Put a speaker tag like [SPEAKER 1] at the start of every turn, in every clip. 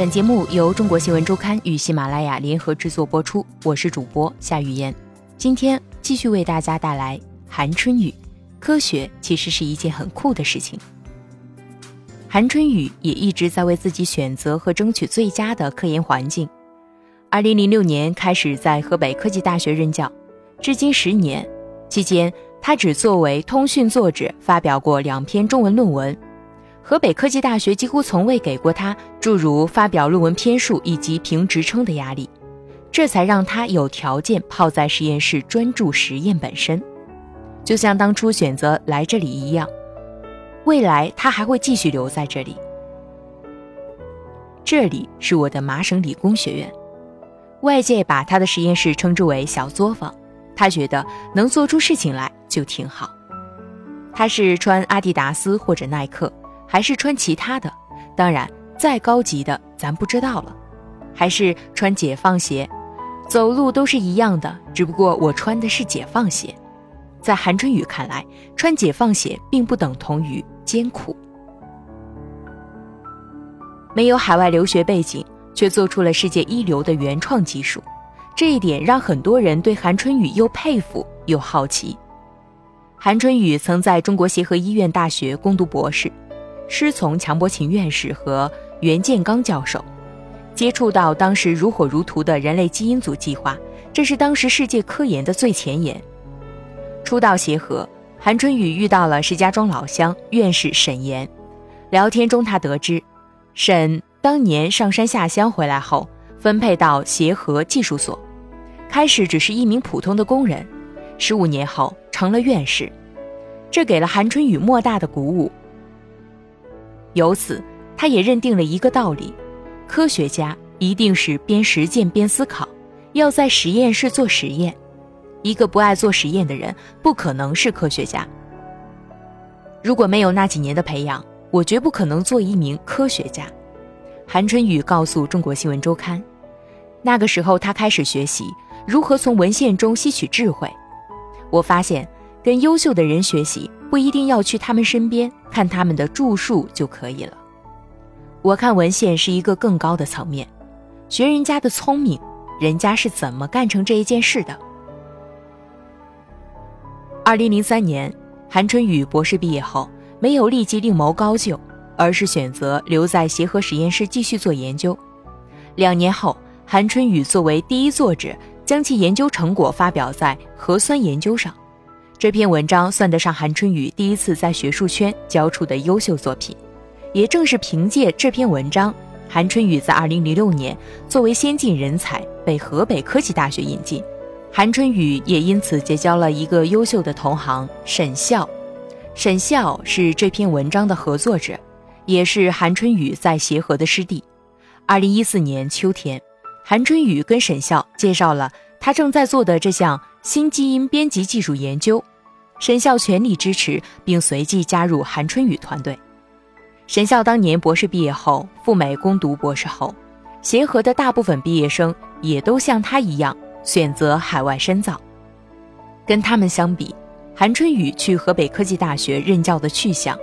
[SPEAKER 1] 本节目由中国新闻周刊与喜马拉雅联合制作播出，我是主播夏雨嫣。今天继续为大家带来韩春雨。科学其实是一件很酷的事情。韩春雨也一直在为自己选择和争取最佳的科研环境。二零零六年开始在河北科技大学任教，至今十年，期间他只作为通讯作者发表过两篇中文论文。河北科技大学几乎从未给过他诸如发表论文篇数以及评职称的压力，这才让他有条件泡在实验室专注实验本身。就像当初选择来这里一样，未来他还会继续留在这里。这里是我的麻省理工学院，外界把他的实验室称之为“小作坊”，他觉得能做出事情来就挺好。他是穿阿迪达斯或者耐克。还是穿其他的，当然再高级的咱不知道了。还是穿解放鞋，走路都是一样的，只不过我穿的是解放鞋。在韩春雨看来，穿解放鞋并不等同于艰苦。没有海外留学背景，却做出了世界一流的原创技术，这一点让很多人对韩春雨又佩服又好奇。韩春雨曾在中国协和医院大学攻读博士。师从强伯勤院士和袁建刚教授，接触到当时如火如荼的人类基因组计划，这是当时世界科研的最前沿。初到协和，韩春雨遇到了石家庄老乡院士沈岩，聊天中他得知，沈当年上山下乡回来后，分配到协和技术所，开始只是一名普通的工人，十五年后成了院士，这给了韩春雨莫大的鼓舞。由此，他也认定了一个道理：科学家一定是边实践边思考，要在实验室做实验。一个不爱做实验的人，不可能是科学家。如果没有那几年的培养，我绝不可能做一名科学家。韩春雨告诉中国新闻周刊，那个时候他开始学习如何从文献中吸取智慧。我发现，跟优秀的人学习。不一定要去他们身边看他们的著述就可以了。我看文献是一个更高的层面，学人家的聪明，人家是怎么干成这一件事的。二零零三年，韩春雨博士毕业后，没有立即另谋高就，而是选择留在协和实验室继续做研究。两年后，韩春雨作为第一作者，将其研究成果发表在《核酸研究》上。这篇文章算得上韩春雨第一次在学术圈交出的优秀作品，也正是凭借这篇文章，韩春雨在2006年作为先进人才被河北科技大学引进。韩春雨也因此结交了一个优秀的同行沈笑，沈笑是这篇文章的合作者，也是韩春雨在协和的师弟。2014年秋天，韩春雨跟沈笑介绍了他正在做的这项新基因编辑技术研究。沈笑全力支持，并随即加入韩春雨团队。沈笑当年博士毕业后赴美攻读博士后，协和的大部分毕业生也都像他一样选择海外深造。跟他们相比，韩春雨去河北科技大学任教的去向，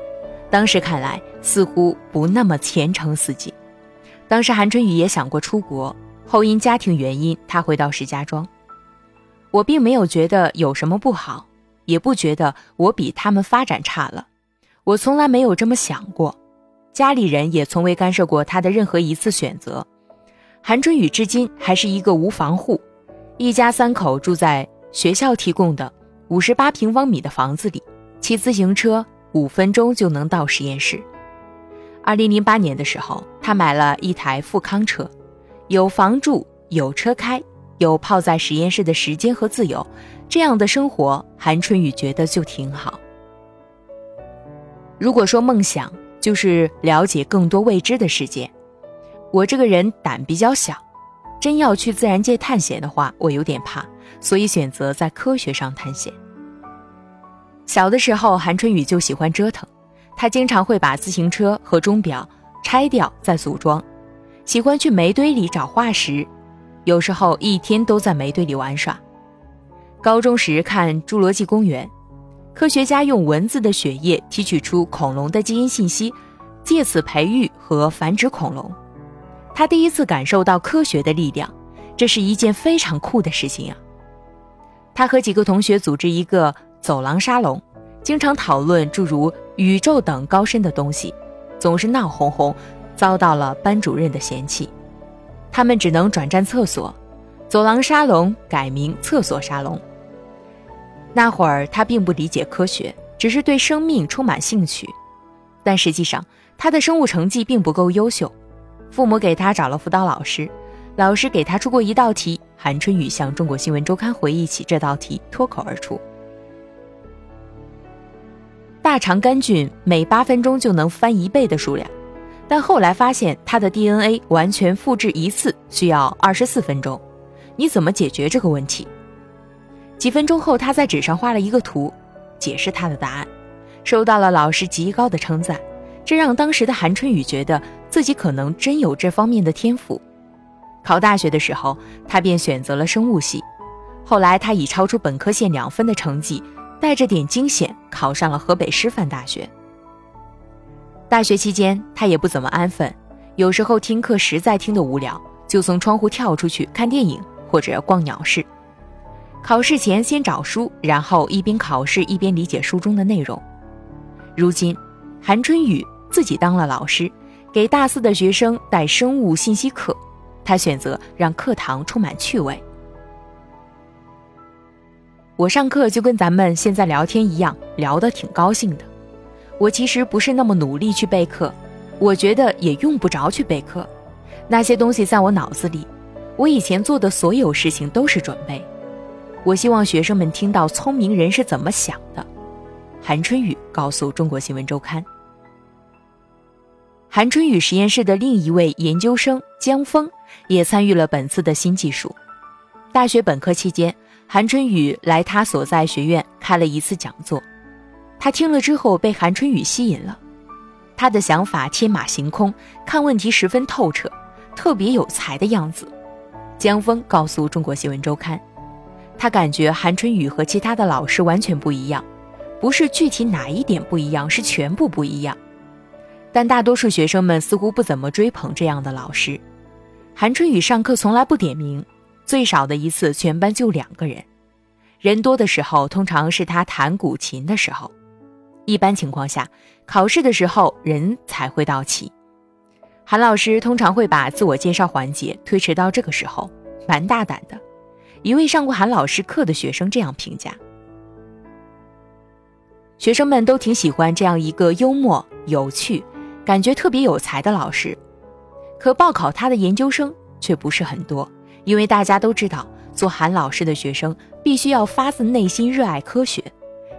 [SPEAKER 1] 当时看来似乎不那么前程似锦。当时韩春雨也想过出国，后因家庭原因，他回到石家庄。我并没有觉得有什么不好。也不觉得我比他们发展差了，我从来没有这么想过，家里人也从未干涉过他的任何一次选择。韩春雨至今还是一个无房户，一家三口住在学校提供的五十八平方米的房子里，骑自行车五分钟就能到实验室。二零零八年的时候，他买了一台富康车，有房住，有车开，有泡在实验室的时间和自由。这样的生活，韩春雨觉得就挺好。如果说梦想就是了解更多未知的世界，我这个人胆比较小，真要去自然界探险的话，我有点怕，所以选择在科学上探险。小的时候，韩春雨就喜欢折腾，他经常会把自行车和钟表拆掉再组装，喜欢去煤堆里找化石，有时候一天都在煤堆里玩耍。高中时看《侏罗纪公园》，科学家用蚊子的血液提取出恐龙的基因信息，借此培育和繁殖恐龙。他第一次感受到科学的力量，这是一件非常酷的事情呀。他和几个同学组织一个走廊沙龙，经常讨论诸如宇宙等高深的东西，总是闹哄哄，遭到了班主任的嫌弃。他们只能转战厕所，走廊沙龙改名厕所沙龙。那会儿他并不理解科学，只是对生命充满兴趣，但实际上他的生物成绩并不够优秀，父母给他找了辅导老师。老师给他出过一道题，韩春雨向中国新闻周刊回忆起这道题，脱口而出：“大肠杆菌每八分钟就能翻一倍的数量，但后来发现他的 DNA 完全复制一次需要二十四分钟，你怎么解决这个问题？”几分钟后，他在纸上画了一个图，解释他的答案，收到了老师极高的称赞，这让当时的韩春雨觉得自己可能真有这方面的天赋。考大学的时候，他便选择了生物系。后来，他以超出本科线两分的成绩，带着点惊险考上了河北师范大学。大学期间，他也不怎么安分，有时候听课实在听得无聊，就从窗户跳出去看电影或者逛鸟市。考试前先找书，然后一边考试一边理解书中的内容。如今，韩春雨自己当了老师，给大四的学生带生物信息课。他选择让课堂充满趣味。我上课就跟咱们现在聊天一样，聊得挺高兴的。我其实不是那么努力去备课，我觉得也用不着去备课，那些东西在我脑子里。我以前做的所有事情都是准备。我希望学生们听到聪明人是怎么想的。韩春雨告诉中国新闻周刊。韩春雨实验室的另一位研究生江峰也参与了本次的新技术。大学本科期间，韩春雨来他所在学院开了一次讲座，他听了之后被韩春雨吸引了。他的想法天马行空，看问题十分透彻，特别有才的样子。江峰告诉中国新闻周刊，他感觉韩春雨和其他的老师完全不一样，不是具体哪一点不一样，是全部不一样。但大多数学生们似乎不怎么追捧这样的老师。韩春雨上课从来不点名，最少的一次全班就两个人。人多的时候，通常是他弹古琴的时候。一般情况下，考试的时候人才会到齐。韩老师通常会把自我介绍环节推迟到这个时候，蛮大胆的。一位上过韩老师课的学生这样评价。学生们都挺喜欢这样一个幽默有趣。感觉特别有才的老师，可报考他的研究生却不是很多，因为大家都知道，做韩老师的学生必须要发自内心热爱科学，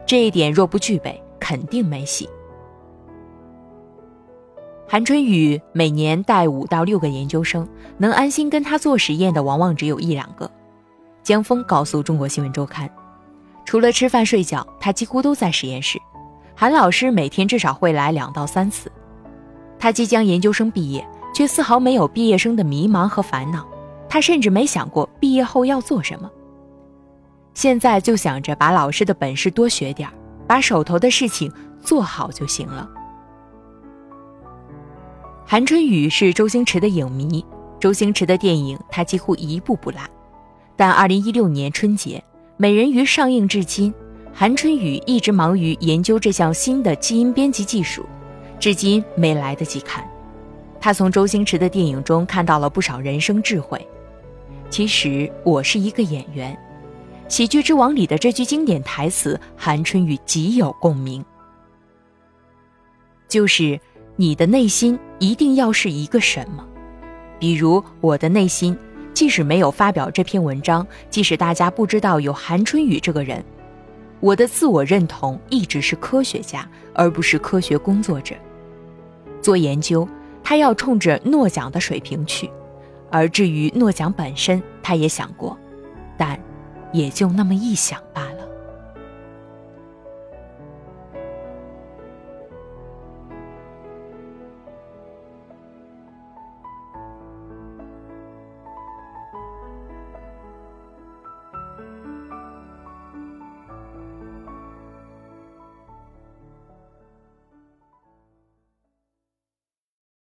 [SPEAKER 1] 这一点若不具备，肯定没戏。韩春雨每年带五到六个研究生，能安心跟他做实验的往往只有一两个。江峰告诉中国新闻周刊，除了吃饭睡觉，他几乎都在实验室。韩老师每天至少会来两到三次。他即将研究生毕业，却丝毫没有毕业生的迷茫和烦恼。他甚至没想过毕业后要做什么。现在就想着把老师的本事多学点把手头的事情做好就行了。韩春雨是周星驰的影迷，周星驰的电影他几乎一部不落。但2016年春节，《美人鱼》上映至今，韩春雨一直忙于研究这项新的基因编辑技术。至今没来得及看，他从周星驰的电影中看到了不少人生智慧。其实我是一个演员，《喜剧之王》里的这句经典台词，韩春雨极有共鸣。就是你的内心一定要是一个什么？比如我的内心，即使没有发表这篇文章，即使大家不知道有韩春雨这个人，我的自我认同一直是科学家，而不是科学工作者。做研究，他要冲着诺奖的水平去，而至于诺奖本身，他也想过，但也就那么一想罢了。